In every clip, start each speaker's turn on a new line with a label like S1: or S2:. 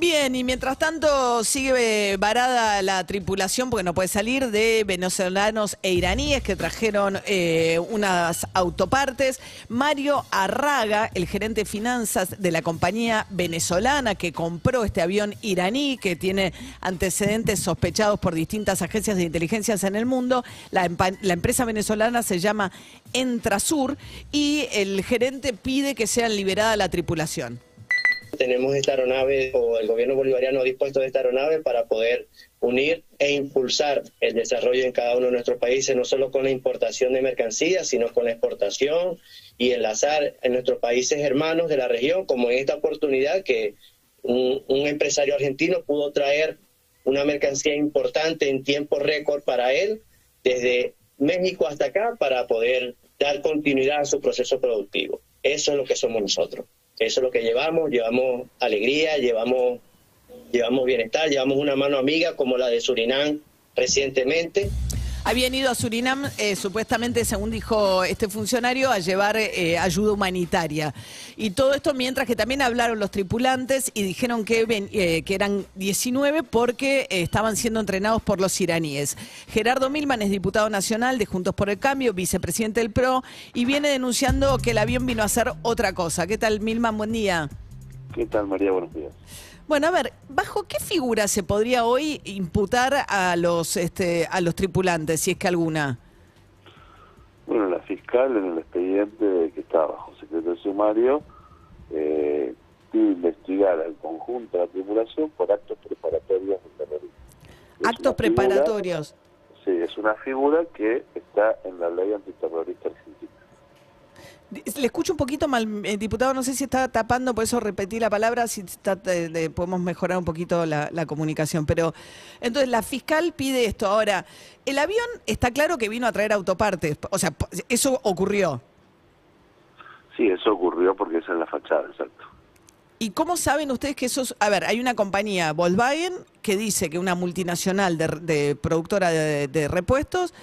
S1: Bien, y mientras tanto sigue varada la tripulación porque no puede salir de venezolanos e iraníes que trajeron eh, unas autopartes. Mario Arraga, el gerente de finanzas de la compañía venezolana que compró este avión iraní, que tiene antecedentes sospechados por distintas agencias de inteligencias en el mundo. La, la empresa venezolana se llama Entrasur y el gerente pide que sea liberada la tripulación.
S2: Tenemos esta aeronave o el gobierno bolivariano ha dispuesto esta aeronave para poder unir e impulsar el desarrollo en cada uno de nuestros países, no solo con la importación de mercancías, sino con la exportación y enlazar en nuestros países hermanos de la región, como en esta oportunidad que un, un empresario argentino pudo traer una mercancía importante en tiempo récord para él, desde México hasta acá, para poder dar continuidad a su proceso productivo. Eso es lo que somos nosotros. Eso es lo que llevamos, llevamos alegría, llevamos, llevamos bienestar, llevamos una mano amiga como la de Surinam recientemente.
S1: Habían ido a Surinam, eh, supuestamente, según dijo este funcionario, a llevar eh, ayuda humanitaria. Y todo esto mientras que también hablaron los tripulantes y dijeron que, eh, eran 19 porque estaban siendo entrenados por los iraníes. Gerardo Milman es diputado nacional de Juntos por el Cambio, vicepresidente del PRO, y viene denunciando que el avión vino a hacer otra cosa. ¿Qué tal, Milman? Buen día.
S3: ¿Qué tal, María? Buenos días.
S1: Bueno, a ver, ¿bajo qué figura se podría hoy imputar a los, este, a los tripulantes, si es que alguna?
S3: Bueno, la fiscal en el expediente que está bajo secreto de sumario eh, pide investigar al conjunto de la tripulación por actos preparatorios de terrorismo.
S1: Actos
S3: figura-
S1: preparatorios.
S3: sí, es una figura que está en la ley antiterrorista argentina.
S1: Le escucho un poquito mal, eh, diputado, no sé si está tapando, por eso repetí la palabra, si está, eh, de- podemos mejorar un poquito la, la comunicación. Pero entonces la fiscal pide esto. Ahora, el avión está claro que vino a traer autopartes, o sea, eso ocurrió.
S3: Sí, eso ocurrió porque esa es la fachada, exacto.
S1: ¿Y cómo saben ustedes que eso es- A ver, hay una compañía, Volkswagen, que dice que una multinacional de, de productora de, de repuestos,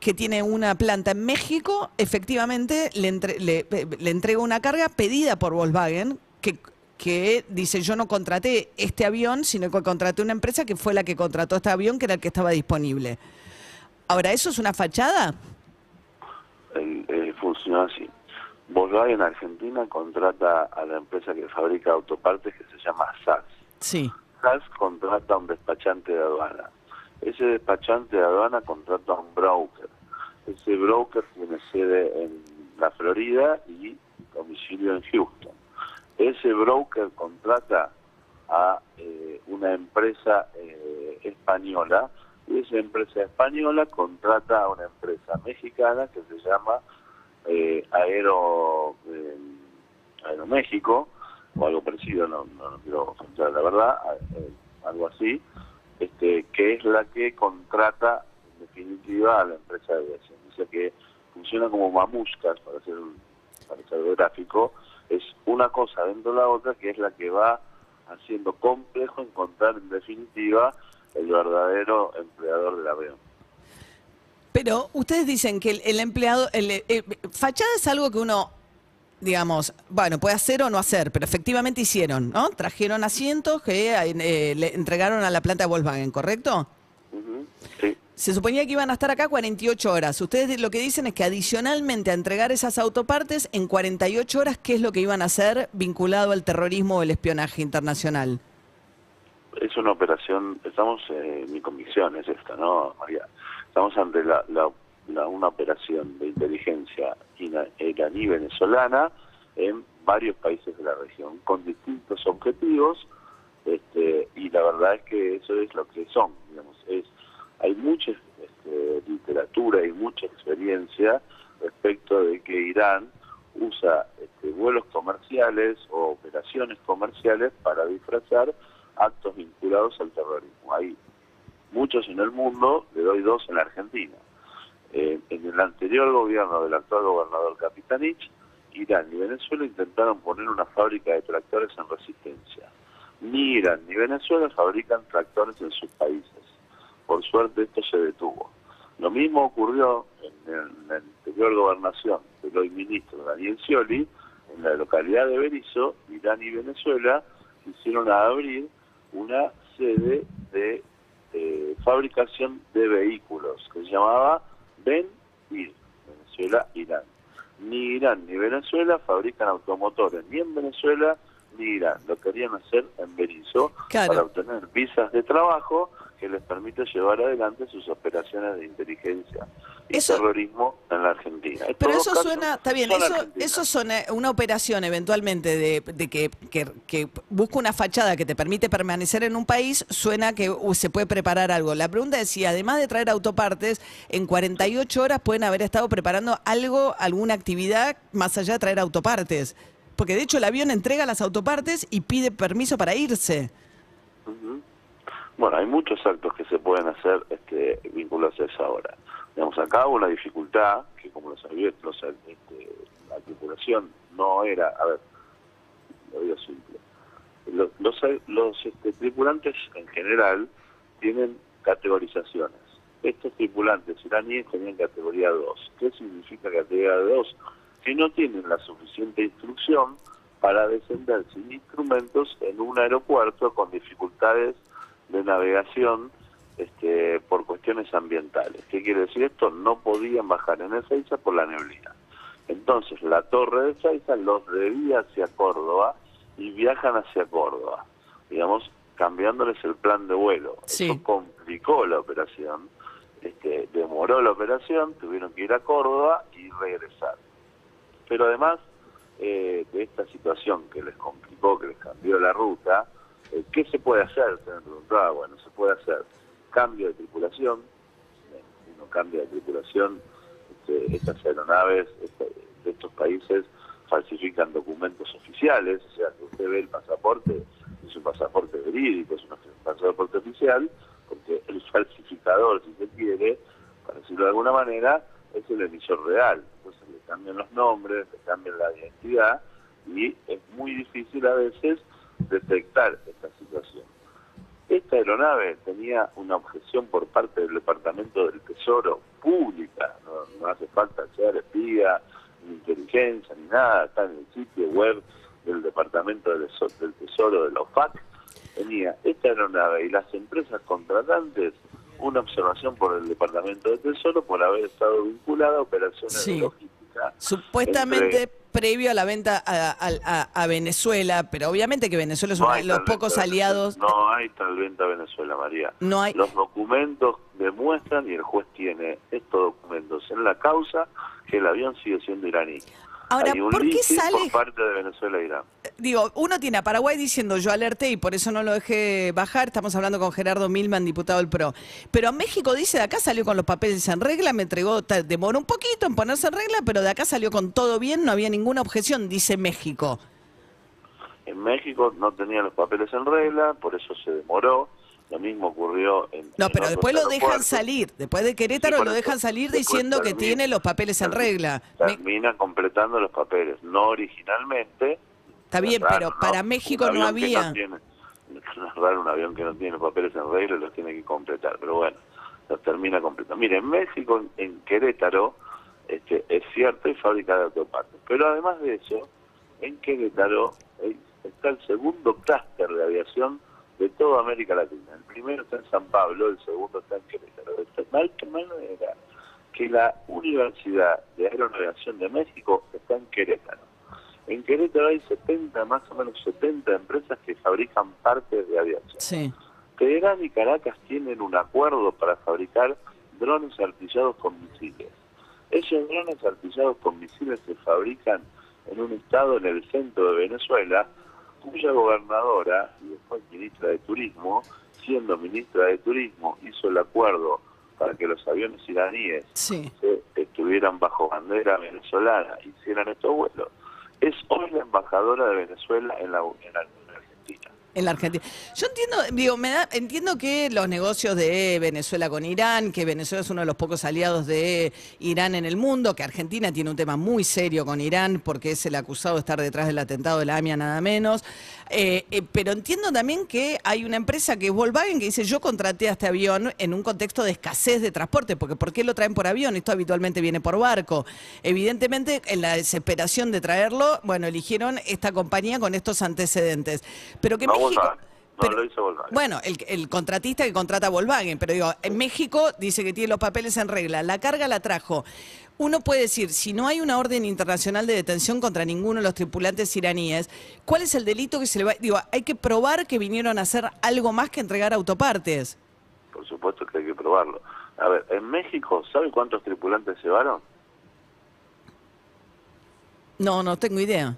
S1: que tiene una planta en México, efectivamente le, entre- le, le entrega una carga pedida por Volkswagen, que, que dice yo no contraté este avión, sino que contraté una empresa que fue la que contrató este avión, que era el que estaba disponible. Ahora, ¿eso es una fachada?
S3: Eh, funciona así. Volkswagen Argentina contrata a la empresa que fabrica autopartes que se llama SAS.
S1: Sí.
S3: SAS contrata a un despachante de aduana. Ese despachante de aduana contrata a un broker. Ese broker tiene sede en la Florida y domicilio en Houston. Ese broker contrata a eh, una empresa eh, española y esa empresa española contrata a una empresa mexicana que se llama eh, Aero eh, Aeroméxico o algo parecido, no, no, no quiero faltar la verdad, eh, algo así, este, que es la que contrata en definitiva a la empresa de aviación. O que funciona como mamuscas, para hacer un para hacer algo gráfico, es una cosa dentro de la otra que es la que va haciendo complejo encontrar en definitiva el verdadero empleador del avión.
S1: Pero ustedes dicen que el, el empleado, el, fachada es algo que uno, digamos, bueno, puede hacer o no hacer, pero efectivamente hicieron, ¿no? Trajeron asientos que eh, le entregaron a la planta de Volkswagen, ¿correcto?
S3: Sí.
S1: Se suponía que iban a estar acá 48 horas. Ustedes lo que dicen es que adicionalmente a entregar esas autopartes, en 48 horas, ¿qué es lo que iban a hacer vinculado al terrorismo o el espionaje internacional?
S3: es una operación, estamos, eh, mi convicción es esta, ¿no, María? Estamos ante la, la- la- una operación de inteligencia iraní venezolana en varios países de la región, con distintos objetivos, este, y la verdad es que eso es lo que son, digamos, es hay mucha este, literatura y mucha experiencia respecto de que Irán usa este, vuelos comerciales o operaciones comerciales para disfrazar actos vinculados al terrorismo. Hay muchos en el mundo, le doy dos en la Argentina. Eh, en el anterior gobierno del actual gobernador Capitanich, Irán y Venezuela intentaron poner una fábrica de tractores en resistencia. Ni Irán ni Venezuela fabrican tractores en sus países. Por suerte esto se detuvo. Lo mismo ocurrió en, la anterior gobernación del hoy ministro Daniel Scioli, en la localidad de Berizo, Irán y Venezuela quisieron abrir una sede de eh, fabricación de vehículos que se llamaba Ben Ir, Venezuela, Irán. Ni Irán ni Venezuela fabrican automotores, ni en Venezuela ni Irán. Lo querían hacer en Berizo
S1: Claro.
S3: para obtener visas de trabajo que les permite llevar adelante sus operaciones de inteligencia y
S1: Eso-
S3: terrorismo en la Argentina.
S1: Pero eso suena, está bien, eso, eso suena una operación eventualmente de, de que, que, que busca una fachada que te permite permanecer en un país, suena que uh, se puede preparar algo. La pregunta es si además de traer autopartes, en 48 horas pueden haber estado preparando algo, alguna actividad más allá de traer autopartes. Porque de hecho el avión entrega las autopartes y pide permiso para irse.
S3: Ujú. Bueno, hay muchos actos que se pueden hacer este, vinculados a esa hora. Digamos, acá hubo una dificultad que, como lo sabía, los, este, la tripulación no era, a ver, lo digo simple. Lo- Los, los este, tripulantes en general tienen categorizaciones. Estos tripulantes iraníes tenían categoría 2. ¿Qué significa categoría 2? Que no tienen la suficiente instrucción para descender sin instrumentos en un aeropuerto con dificultades de navegación este, por cuestiones ambientales. ¿Qué quiere decir esto? No podían bajar en Ezeiza por la neblina. Entonces la torre de Ezeiza los debía hacia Córdoba y viajan hacia Córdoba, digamos, cambiándoles el plan de vuelo.
S1: Sí.
S3: Eso complicó la operación, este, demoró la operación, tuvieron que ir a Córdoba y regresar. Pero además eh, de esta situación que les complicó, que les cambió la ruta, ¿qué se puede hacer? Se me preguntaba, bueno, se puede hacer cambio de tripulación, uno cambia de tripulación, este, estas aeronaves este, de estos países falsifican documentos oficiales, o sea, que usted ve el pasaporte, es un pasaporte verídico, es un pasaporte oficial, porque el falsificador, si se quiere, para decirlo de alguna manera, es el emisor real. Entonces le cambian los nombres, le cambian la identidad y es muy difícil a veces detectar esta situación. Esta aeronave tenía una objeción por parte del Departamento del Tesoro pública, no, no hace falta ser espía, ni inteligencia, ni nada, está en el sitio web del Departamento del Eso- del Tesoro de la OFAC, tenía esta aeronave y las empresas contratantes una observación por el Departamento del Tesoro por haber estado vinculada a operaciones
S1: Sí.
S3: de logística.
S1: Supuestamente
S3: Entre-
S1: previo a la venta a, a- a- a Venezuela, pero obviamente que Venezuela es
S3: No
S1: uno de los pocos aliados.
S3: No hay tal venta a Venezuela, María.
S1: No hay.
S3: Los documentos demuestran, y el juez tiene estos documentos en la causa, que el avión sigue siendo iraní.
S1: Ahora,
S3: hay un
S1: ¿por qué sale-
S3: por parte de Venezuela e Irán.
S1: Digo, uno tiene a Paraguay diciendo yo alerté y por eso no lo dejé bajar. Estamos hablando con Gerardo Milman, diputado del PRO. Pero México dice, de acá salió con los papeles en regla, me entregó, demoró un poquito en ponerse en regla, pero de acá salió con todo bien, no había ninguna objeción, dice México.
S3: En México no tenía los papeles en regla, por eso se demoró. Lo mismo ocurrió en.
S1: No,
S3: en
S1: pero después lo dejan salir. Después de Querétaro
S3: Sí,
S1: lo dejan salir diciendo que tiene los papeles en regla.
S3: Termina completando los papeles, no originalmente.
S1: Está bien,
S3: raro,
S1: pero
S3: ¿no?
S1: para México no había.
S3: tiene- es raro un avión que no tiene papeles en regla y los tiene que completar, pero bueno, los termina completando. Mire, en México, en, en Querétaro, este, es cierto, hay fábrica de autopartes, pero además de eso, en Querétaro eh, está el segundo clúster de aviación de toda América Latina. El primero está en San Pablo, el segundo está en Querétaro. De tal manera que la Universidad de Aeronavegación de México está en Querétaro. En Querétaro hay 70, más o menos 70 empresas que fabrican partes de aviación.
S1: Sí.
S3: Teherán y Caracas tienen un acuerdo para fabricar drones artillados con misiles. Esos drones artillados con misiles se fabrican en un estado en el centro de Venezuela, cuya gobernadora y después ministra de Turismo, siendo ministra de Turismo, hizo el acuerdo para que los aviones iraníes
S1: Sí.
S3: que estuvieran bajo bandera venezolana hicieran estos vuelos. Es hoy la embajadora de Venezuela en la, Unión Argentina.
S1: En la Argentina. Yo entiendo, digo, me da, entiendo que los negocios de Venezuela con Irán, que Venezuela es uno de los pocos aliados de Irán en el mundo, que Argentina tiene un tema muy serio con Irán porque es el acusado de estar detrás del atentado de la AMIA nada menos. Eh, eh, pero entiendo también que hay una empresa que es Volkswagen que dice yo contraté a este avión en un contexto de escasez de transporte, porque ¿por qué lo traen por avión? Esto habitualmente viene por barco. Evidentemente, en la desesperación de traerlo, bueno, eligieron esta compañía con estos antecedentes. Pero que
S3: No,
S1: México...
S3: Volkswagen. No,
S1: pero-
S3: lo hizo Volkswagen.
S1: Bueno, el, el contratista que contrata a Volkswagen, pero digo, en México dice que tiene los papeles en regla, la carga la trajo. Uno puede decir, si no hay una orden internacional de detención contra ninguno de los tripulantes iraníes, ¿cuál es el delito que se le va? Digo, hay que probar que vinieron a hacer algo más que entregar autopartes.
S3: Por supuesto que hay que probarlo. A ver, en México, ¿sabe cuántos tripulantes llevaron?
S1: No, no tengo idea.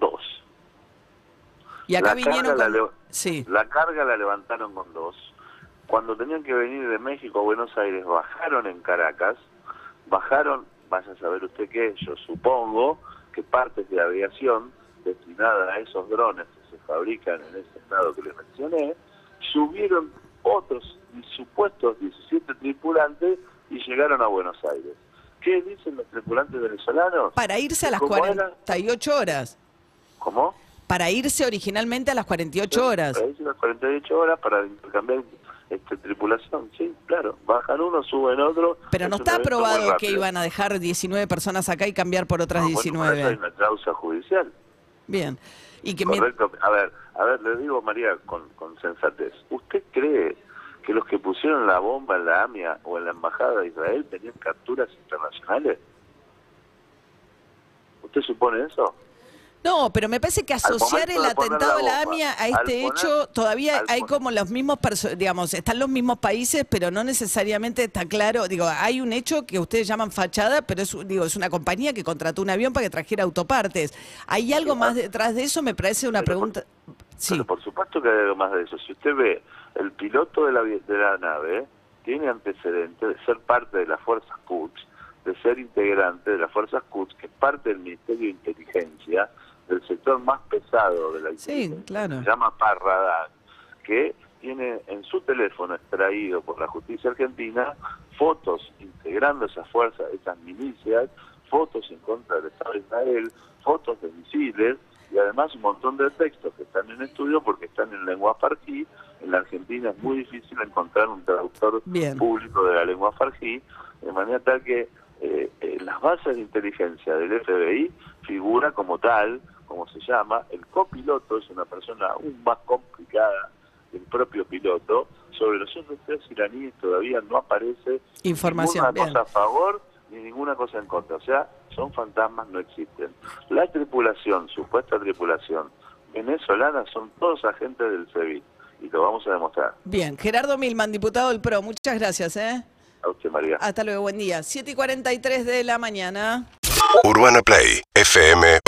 S3: Dos.
S1: Y acá
S3: La
S1: vinieron
S3: carga
S1: con...
S3: la
S1: Sí,
S3: La carga la levantaron con dos. Cuando tenían que venir de México a Buenos Aires, bajaron en Caracas, bajaron, vaya a saber usted qué, yo supongo que partes de aviación destinadas a esos drones que se fabrican en ese estado que les mencioné, subieron otros supuestos 17 tripulantes y llegaron a Buenos Aires. ¿Qué dicen los tripulantes venezolanos?
S1: para irse a las
S3: ¿Cómo era?
S1: 48 horas.
S3: ¿Cómo?
S1: Para irse originalmente a las 48 horas.
S3: Para irse las 48 horas para intercambiar este, tripulación, sí, claro. Bajan uno, suben otro.
S1: Pero no
S3: es
S1: está aprobado que iban a dejar 19 personas acá y cambiar por otras
S3: Ah, bueno, para eso
S1: 19.
S3: hay una causa judicial.
S1: Bien. Y que mi-
S3: Correcto. A ver, a ver, le digo, María, con, con sensatez. ¿Usted cree que los que pusieron la bomba en la AMIA o en la Embajada de Israel tenían capturas internacionales? ¿Usted supone eso?
S1: No, pero me parece que asociar el
S3: de
S1: atentado a la
S3: bomba,
S1: AMIA a este
S3: poner-
S1: hecho, todavía hay
S3: poner-
S1: como los mismos, digamos, están los mismos países, pero no necesariamente está claro. Digo, hay un hecho que ustedes llaman fachada, pero es, digo, es una compañía que contrató un avión para que trajera autopartes. ¿Hay algo más detrás de eso? Me parece una
S3: Pero por-
S1: pregunta. Sí,
S3: Pero por supuesto que hay algo más de eso. Si usted ve, el piloto de la, de nave tiene antecedentes de ser parte de las fuerzas Quds, de ser integrante de las fuerzas Quds, que es parte del Ministerio de Inteligencia, del sector más pesado de la
S1: Sí,
S3: inteligencia,
S1: claro.
S3: se llama Parradar, que tiene en su teléfono extraído por la justicia argentina fotos integrando esas fuerzas, esas milicias, fotos en contra del Estado de Israel, fotos de misiles y además un montón de textos que están en estudio porque están en lengua farjí. En la Argentina es muy difícil encontrar un traductor
S1: Bien.
S3: público de la lengua farjí, de manera tal que eh, en las bases de inteligencia del FBI figura como tal, como se llama, el copiloto es una persona aún más complicada que el propio piloto. Sobre los otros tres iraníes todavía no aparece
S1: Información,
S3: ninguna
S1: bien.
S3: cosa a favor ni ninguna cosa en contra. O sea, son fantasmas, no existen. La tripulación, supuesta tripulación venezolana, son todos agentes del CEBIT y lo vamos a demostrar.
S1: bien. Gerardo Milman, diputado del PRO, muchas gracias, ¿eh?
S3: A usted, María.
S1: Hasta luego, buen día. 7 y 43 de la mañana.
S4: Urbana Play fm